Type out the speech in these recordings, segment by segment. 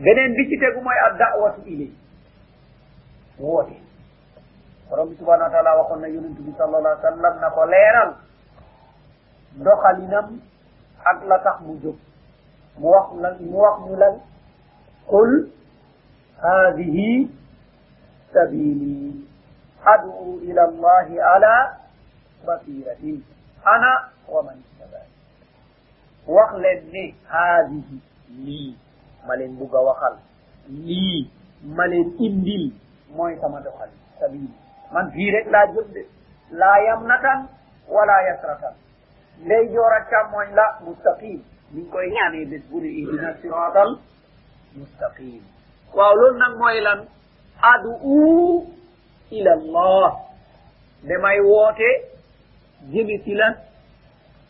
beneen bi ci tegu mooy ad daawatu ilay woote borom bi subhanahu wa taala waxoon na yonent bi sallallahu alayhi wa sallam na ko leeral doxalinam ak la tax mu jóg mu wax la mu wax ñu lan qul hadihi sabili adu ila allahi ala basiratin ana wa man ittabani wax leen ni haadihi lii ma leen bugg a waxal lii ma leen indil mooy sama doxal sabiil man fii rek laa jëm de laa yamnatan wala yasratan ndey joor ak càmmooñ la mustaqim ni ngi koy ñaanee bés bu ne ihdina siratal mustaqim waaw loolu nag mooy lan adu u ila allah damay woote jëmi ci lan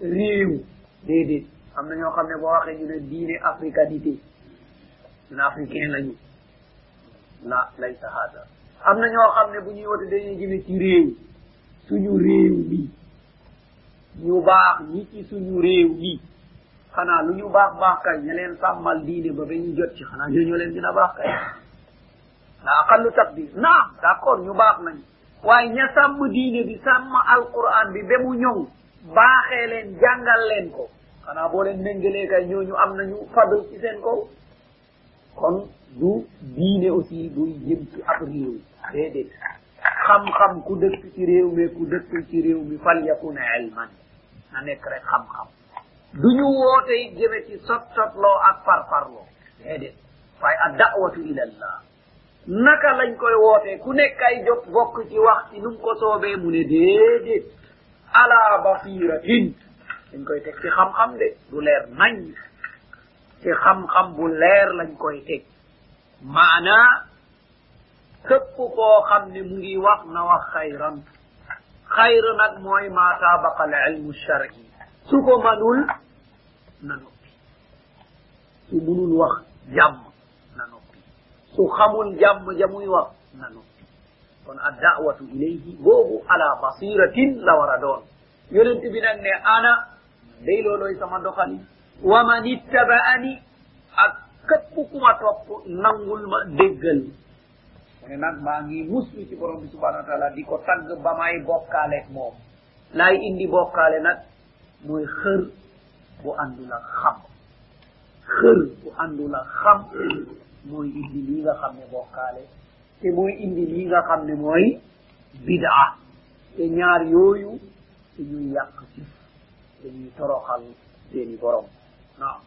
réew déedéet am na ñoo xam ne boo waxee ñu ne diine africanité ñun africain lañu la lay saxaata am na ñoo xam ne bu ñuy wote dañuy jëme ci réew suñu réew mi ñu baax ñi ci suñu réew mi xanaa lu ñu baax baax kay ña leen sàmmal diine ba ba ñu jot ci xanaa ñoo ñoo leen gën a baax kay la aqallu taqdir naam d' accord ñu baax nañu waaye ña sàmm diine bi sàmm alquran bi ba mu ñëw baaxee leen jàngal leen ko xanaa boo leen méngalee kay ñooñu am nañu fadl ci seen kaw kon du diine aussi buy jëm ci ab réew déedéet xam-xam ku dëkk ci réew mi ku dëkk ci réew mi fal yakun ilman na nekk rek xam-xam du ñu woote it jëme ci sot sotloo ak farfarloo déedéet waaye ad dawatu ila allah naka lañ koy wootee ku nekk ay jot bokk ci wax ci nu mu ko soobee mu ne déedéet ala basiratin dañ koy teg ci xam-xam de du leer nañ ci xam-xam bu leer lañ koy teg maanaa képp koo xam ne mu ngi wax na wax xayran xayr nag mooy ma saabaqa al ilmu shari su ko manul na noppi su munul wax jàmm na noppi su xamul jàmm ja muy wax na noppi kon a dawatu ilayhi boobu ala basiratin la war a doon yonent bi nag ne ana day loolooy sama doxali wa man ittabaani ak képp ku ma topp nangul ma déggal mu ne nag maa ngi muslu ci borom bi subhanahu wa taala di ko tagg ba may bokkaaleeg moom laay indi bokkaale nag mooy xër bu àndul ak xam xër bu àndul ak xam mooy indi lii nga xam ne bokkaale te mooy indi lii nga xam ne mooy bidaa te ñaar yooyu te ñuy yàq ci dañuy toroxal seeni borom naam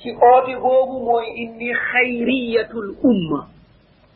ci oote boobu mooy indi xayriyatul umma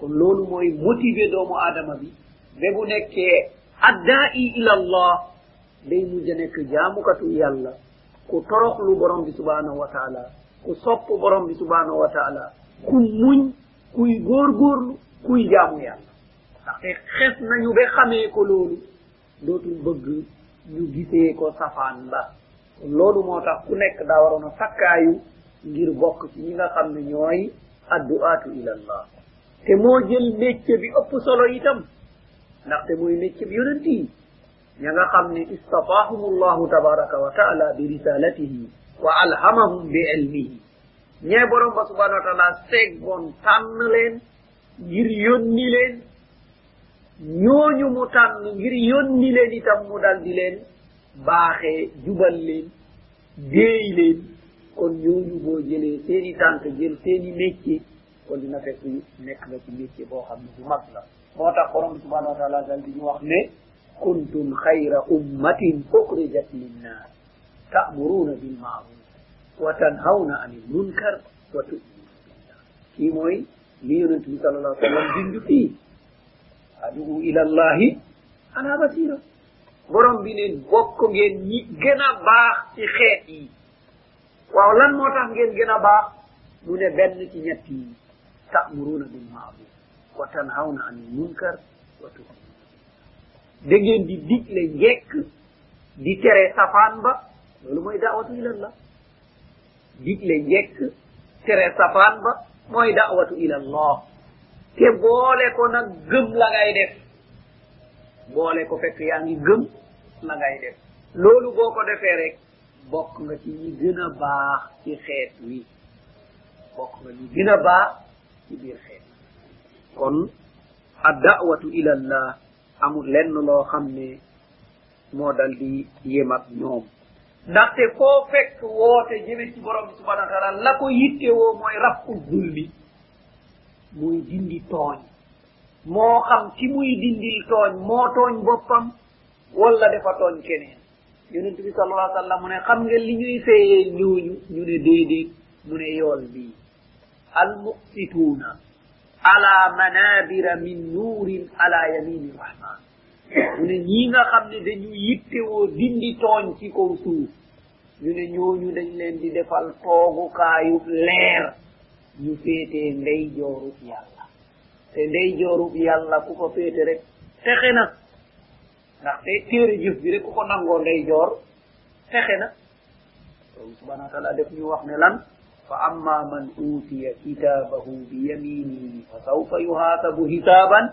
kon loolu mooy motiver doomu aadama bi ba bu nekkee addaa i ila allah day mujj a nekk jaamukatu yàlla ku toroxlu borom bi subhanahu wa taala ku sopp borom bi subhanahu wa taala ku muñ kuy góorgóorlu kuy jaamu yàlla ndaxte xes nañu ba xamee ko loolu dootul bëgg ñu gisee ko safaan ba loolu moo tax ku nekk daa waroon a sakkaayu ngir bokk ci ñi nga xam ne ñooy adduaatu ila allah te moo jël mécce bi ëpp solo itam ndaxte mooy mécce bi yonent yi ña nga xam ne istatahum allahu tabaraka wa taala bi risalatihi wa alhamahum bi ilmihi ñee borom ba subhanahu wa taala seggoon tànn leen ngir yónni leen ñooñu mu tànn ngir yónni leen itam mu dal di leen baaxee jubal leen déey leen kon ñooñu boo jëlee seen i tànk jël seen i métier kon dina fekk nekk nga ci métier boo xam ne bu mag la moo tax borom bi subhanahu wa taala dal di ñu wax ne kuntum xayra ummatin uxrijat linnaas ta'muruna bil ma'ruf wa tanhawna anil munkar wa tu'minuna billah kii mooy li yonent bi sal allah sallam bind fii adu ila allahi ala basira borom bi neen bokk ngeen ñi gën a baax ci xeet yi waaw lan moo tax ngeen gën a baax mu ne benn ci ñett yi ta'muruna bil ma'ruf wa tanhawna anil munkar wa tu'minuna da ngeen di digle njekk di tere safaan ba loolu mooy daawatu ilallah digle njekk tere safaan ba mooy dawatu ila allah te boole ko nag gëm la ngay def boole ko fekk yaa ngi gëm la ngay def loolu boo ko defee rek bokk nga ci ñi gën a baax ci xeet wi bokk nga ñi gën a baax ci biir xeet kon ad dawatu ila allah amul lenn loo xam ne moo dal di yem ak ñoom ndaxte koo fekk woote jëme ci borom bi subhana wa taala la ko yitte woo mooy rafku zulmi muy dindi tooñ moo xam ci muy dindil tooñ moo tooñ boppam wala dafa tooñ keneen yonent bi sal allah sallam mu ne xam nga li ñuy feyee ñooñu ñu ne déedéet mu ne yool bii almuqsituuna ala manabira min nuurin ala yamini rahman mu ne ñi nga xam ne dañu yittewoo dindi tooñ ci kaw suuf ñu ne ñooñu dañ leen di defal toogukaayu leer ñu féetee ndey joorub yàlla te ndey joorub yàlla ku ko féete rek texe na ndaxte téere jëf bi rek ku ko nangoo ndey joor texe na loolu subhanahu wa taala def ñu wax ne lan fa amma man utiya kitabahu bi yaminihi fa sawfa yuhasabu hisaban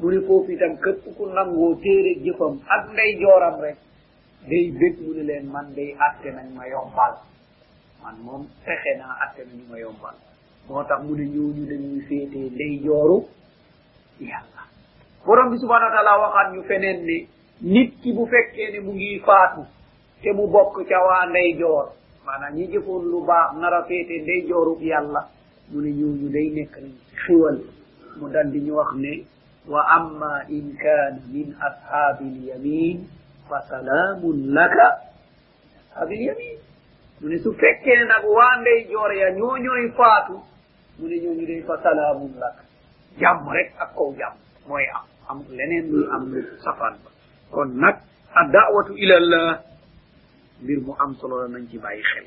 mu ne foofu itam képp ku nangoo téere jëfam ak ndey jooram rek day bég mu ne leen man day atte nañ ma yombal man moom fexe naa atte nañu ma yombal moo tax mu ne ñooñu dañuy féetee ndey jooru yàlla borom bi subhanahu wa taala waxaat ñu feneen ne nit ki bu fekkee ne mu ngi faatu te mu bokk ca waa ndey joor maanaam ñi jëfoon lu baax nar a féete ndey joorub yàlla mu ne ñooñu day nekk nañ ci xiwal mu dal di ñu wax ne wa amma in kaana min ashaabi lyamin fa salaamun laka ashaabi lyamin mu ne su fekkee nag waa ndey joor ya ñoo ñooy faatu mu ne ñooñu day fa salaamun laka jàmm rek ak kaw jàmm mooy am am leneen luy am lu safaan ba kon nag ad daawatu ila allah mbir mu am solo la nañ ci bàyyi xel